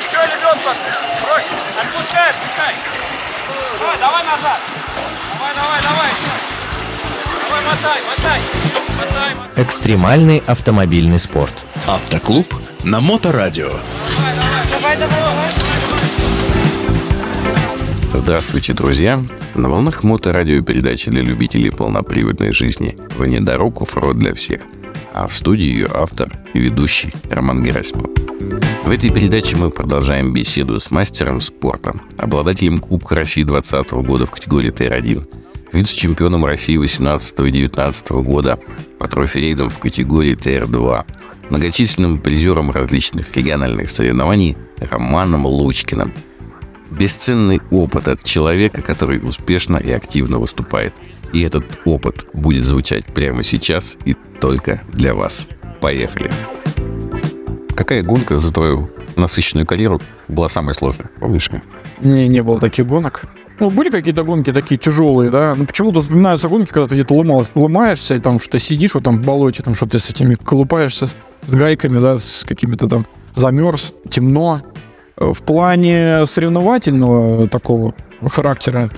Еще лебедку отпусти. Брось. Отпускай, отпускай. Давай, давай назад. Давай, давай, давай. Давай, мотай, мотай. Мотай, мотай. Экстремальный автомобильный спорт. Автоклуб на Моторадио. Давай, давай, давай. Здравствуйте, друзья! На волнах моторадио передачи для любителей полноприводной жизни «Внедорог оффроуд для всех». А в студии ее автор и ведущий Роман Герасимов. В этой передаче мы продолжаем беседу с мастером спорта, обладателем Кубка России 2020 года в категории ТР-1, вице-чемпионом России 18 и 19 года по трофи-рейдам в категории ТР-2, многочисленным призером различных региональных соревнований Романом Лучкиным – бесценный опыт от человека, который успешно и активно выступает. И этот опыт будет звучать прямо сейчас и только для вас. Поехали! Какая гонка за твою насыщенную карьеру была самая сложная? Помнишь? Не, не было таких гонок. Ну, были какие-то гонки такие тяжелые, да. Ну, почему-то вспоминаются гонки, когда ты где-то ломал, ломаешься, и там что-то сидишь в этом болоте, там что-то с этими колупаешься, с гайками, да, с какими-то там замерз, темно. В плане соревновательного такого характера,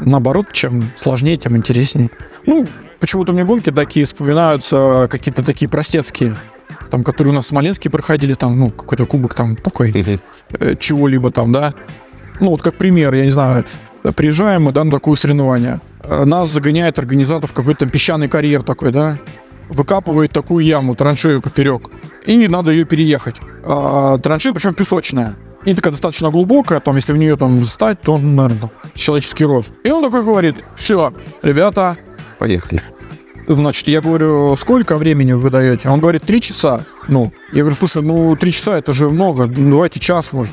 наоборот, чем сложнее, тем интереснее. Ну, почему-то мне гонки такие вспоминаются, какие-то такие простецкие, там, которые у нас в Смоленске проходили, там, ну, какой-то кубок там такой, э, чего-либо там, да. Ну, вот как пример, я не знаю, приезжаем мы, да, на такое соревнование. Э, Нас загоняет организатор в какой-то песчаный карьер такой, да, выкапывает такую яму, траншею поперек, и надо ее переехать. А, траншея, причем песочная. И такая достаточно глубокая, там, если в нее там встать, то, наверное, человеческий рост. И он такой говорит, все, ребята, Поехали. Значит, я говорю, сколько времени вы даете? Он говорит, три часа. Ну, я говорю, слушай, ну, три часа это же много, ну, давайте час, может.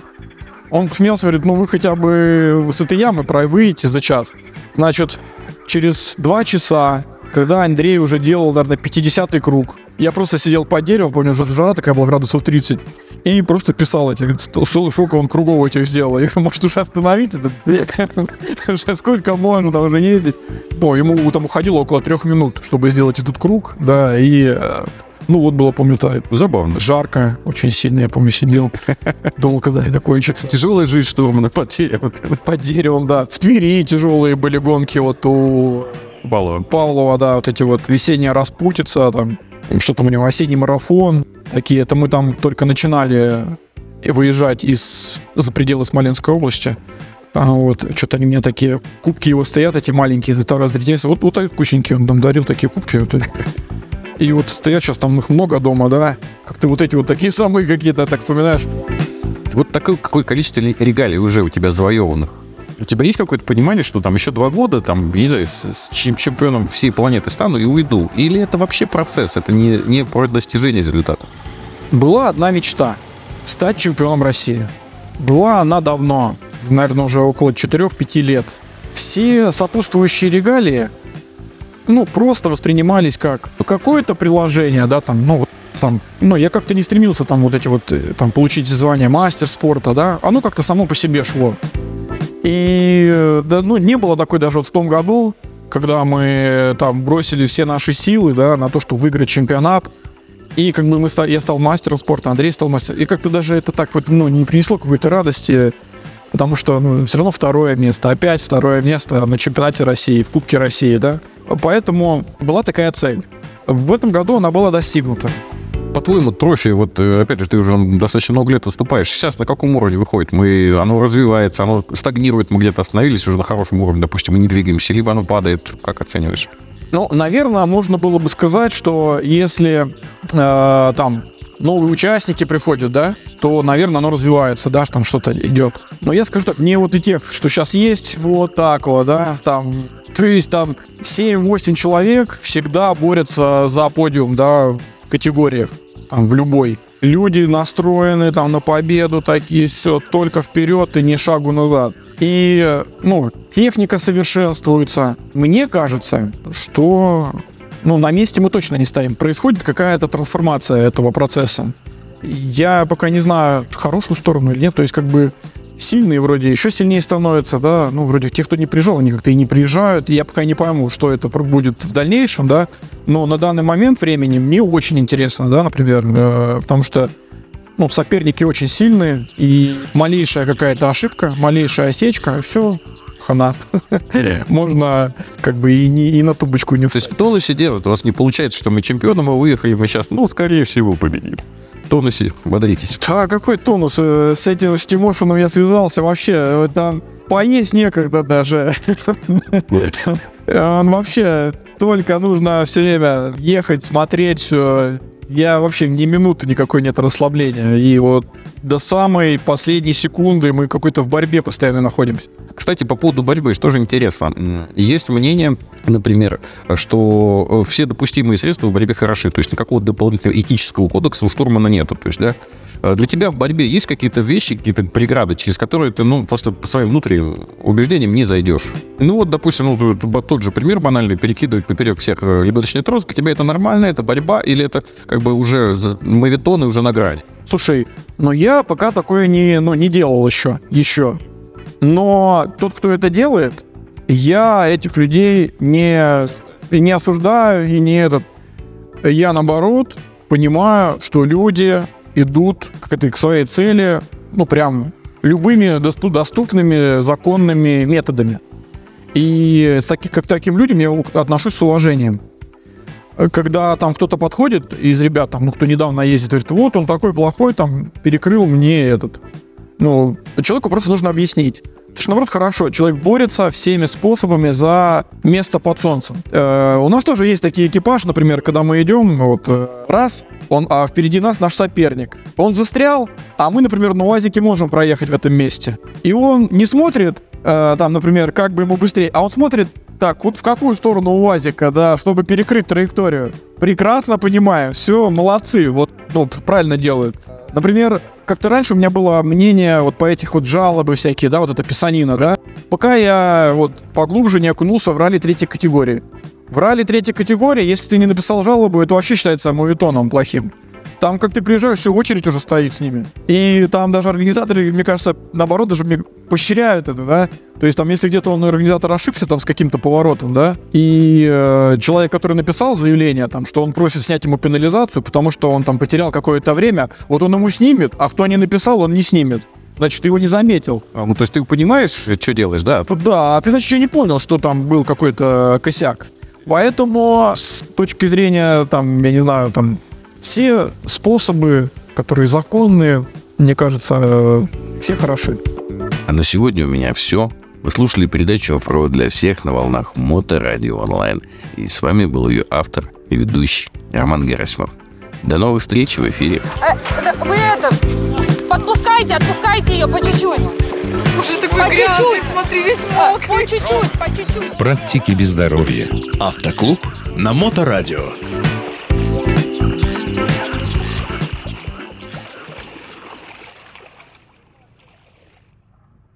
Он смеялся, говорит, ну, вы хотя бы с этой ямы выйдете за час. Значит, через два часа, когда Андрей уже делал, наверное, 50-й круг, я просто сидел под деревом, помню, жара такая была, градусов 30, и просто писал эти, говорит, «Сто- сто- сколько он кругов этих сделал. Я говорю, может, уже остановить этот? Уже Сколько можно там уже ездить? Ну, ему там уходило около трех минут, чтобы сделать этот круг, да, и, э, ну, вот было, помню, то Забавно. жарко, очень сильно, я помню, сидел, думал, когда это кончится. Тяжелая жизнь, что мы под деревом. Под деревом, да. В Твери тяжелые были гонки, вот у Баллон. Павлова, да, вот эти вот весенняя распутица, там, что там у него, осенний марафон, такие, это мы там только начинали выезжать из за пределы Смоленской области. А вот, что-то они мне такие, кубки его стоят, эти маленькие, за раз третий Вот, вот вкусненькие, он там дарил такие кубки. Вот, и вот стоят сейчас там их много дома, да, как-то вот эти вот такие самые какие-то, так вспоминаешь. Вот такое какое количество ли- регалий уже у тебя завоеванных. У тебя есть какое-то понимание, что там еще два года, там, не знаю, с, с чем- чемпионом всей планеты стану и уйду? Или это вообще процесс, это не, не про достижение результата? Была одна мечта – стать чемпионом России. Была она давно, наверное, уже около 4-5 лет. Все сопутствующие регалии, ну, просто воспринимались как какое-то приложение, да, там, ну, вот там, ну, я как-то не стремился там вот эти вот, э, там, получить звание мастер спорта, да, оно как-то само по себе шло. И, э, да, ну, не было такой даже в том году, когда мы э, там бросили все наши силы, да, на то, чтобы выиграть чемпионат, и как бы мы ста- я стал мастером спорта, Андрей стал мастером. И как-то даже это так вот, ну, не принесло какой-то радости, потому что, ну, все равно второе место, опять второе место на чемпионате России, в Кубке России, да. Поэтому была такая цель. В этом году она была достигнута. По-твоему, трофи, вот э, опять же, ты уже достаточно много лет выступаешь. Сейчас на каком уровне выходит? Мы, оно развивается, оно стагнирует, мы где-то остановились уже на хорошем уровне, допустим, мы не двигаемся, либо оно падает. Как оцениваешь? Ну, наверное, можно было бы сказать, что если э, там новые участники приходят, да, то, наверное, оно развивается, да, там что-то идет. Но я скажу так, мне вот и тех, что сейчас есть, вот так вот, да, там, то есть там 7-8 человек всегда борются за подиум, да, в категориях, там, в любой. Люди настроены там на победу такие, все, только вперед и ни шагу назад. И, ну, техника совершенствуется. Мне кажется, что ну, на месте мы точно не стоим. Происходит какая-то трансформация этого процесса. Я пока не знаю, хорошую сторону или нет. То есть, как бы, сильные вроде еще сильнее становятся, да, ну, вроде те, кто не приезжал, они как-то и не приезжают, я пока не пойму, что это будет в дальнейшем, да, но на данный момент времени мне очень интересно, да, например, э, потому что ну, соперники очень сильные, и малейшая какая-то ошибка, малейшая осечка, все, хана. Можно как бы и, не, и на тубочку не То есть в тонусе держит. У вас не получается, что мы чемпионом а выехали, мы сейчас, ну, скорее всего, победим. В тонусе бодритесь. Да, какой тонус? Э, С этим, с Тимошиным я связался вообще. э, Там поесть некогда даже. Он вообще только нужно все время ехать, смотреть все. Я вообще ни минуты никакой нет расслабления. И вот до самой последней секунды мы какой-то в борьбе постоянно находимся. Кстати, по поводу борьбы, что же интересно. Есть мнение, например, что э, все допустимые средства в борьбе хороши. То есть никакого дополнительного этического кодекса у штурмана нету. То есть, да, э, для тебя в борьбе есть какие-то вещи, какие-то преграды, через которые ты, ну, просто по своим внутренним убеждениям не зайдешь. Ну, вот, допустим, ну, тот же пример банальный, перекидывать поперек всех э, лебедочный трос, для тебя это нормально, это борьба, или это как бы уже за- мавитон и уже на грани? Слушай, но я пока такое не, ну, не делал еще. Еще. Но тот, кто это делает, я этих людей не, не осуждаю и не этот. Я наоборот понимаю, что люди идут к этой к своей цели, ну прям любыми досту- доступными законными методами. И с таки- как таким людям я отношусь с уважением когда там кто-то подходит из ребят, там, ну, кто недавно ездит, говорит, вот он такой плохой, там, перекрыл мне этот. Ну, человеку просто нужно объяснить. Потому что, наоборот, хорошо, человек борется всеми способами за место под солнцем. Э, у нас тоже есть такие экипажи, например, когда мы идем, вот, э, раз, он, а впереди нас наш соперник. Он застрял, а мы, например, на УАЗике можем проехать в этом месте. И он не смотрит, э, там, например, как бы ему быстрее, а он смотрит, так, вот в какую сторону УАЗика, да, чтобы перекрыть траекторию. Прекрасно понимаю, все, молодцы, вот, ну, правильно делают. Например, как-то раньше у меня было мнение вот по этих вот жалобы всякие, да, вот это писанина, да. Пока я вот поглубже не окунулся в ралли третьей категории. В ралли третьей категории, если ты не написал жалобу, это вообще считается мовитоном плохим. Там, как ты приезжаешь, все, очередь уже стоит с ними. И там даже организаторы, мне кажется, наоборот, даже мне поощряют это, да. То есть там, если где-то он, организатор, ошибся там с каким-то поворотом, да, и э, человек, который написал заявление, там, что он просит снять ему пенализацию, потому что он там потерял какое-то время, вот он ему снимет, а кто не написал, он не снимет. Значит, ты его не заметил. А, Ну, то есть ты понимаешь, что делаешь, да? Да, а ты, значит, еще не понял, что там был какой-то косяк. Поэтому с точки зрения, там, я не знаю, там, все способы, которые законные, мне кажется, э, все хороши. А на сегодня у меня все. Вы слушали передачу «Оффроуд для всех» на волнах Моторадио онлайн. И с вами был ее автор и ведущий Роман Герасимов. До новых встреч в эфире. Э, да вы это, подпускайте, отпускайте ее по чуть-чуть. Уже такой По грязный, чуть-чуть. смотри, весь А, мокрый. По чуть-чуть, по чуть-чуть. Практики без здоровья. Автоклуб на Моторадио.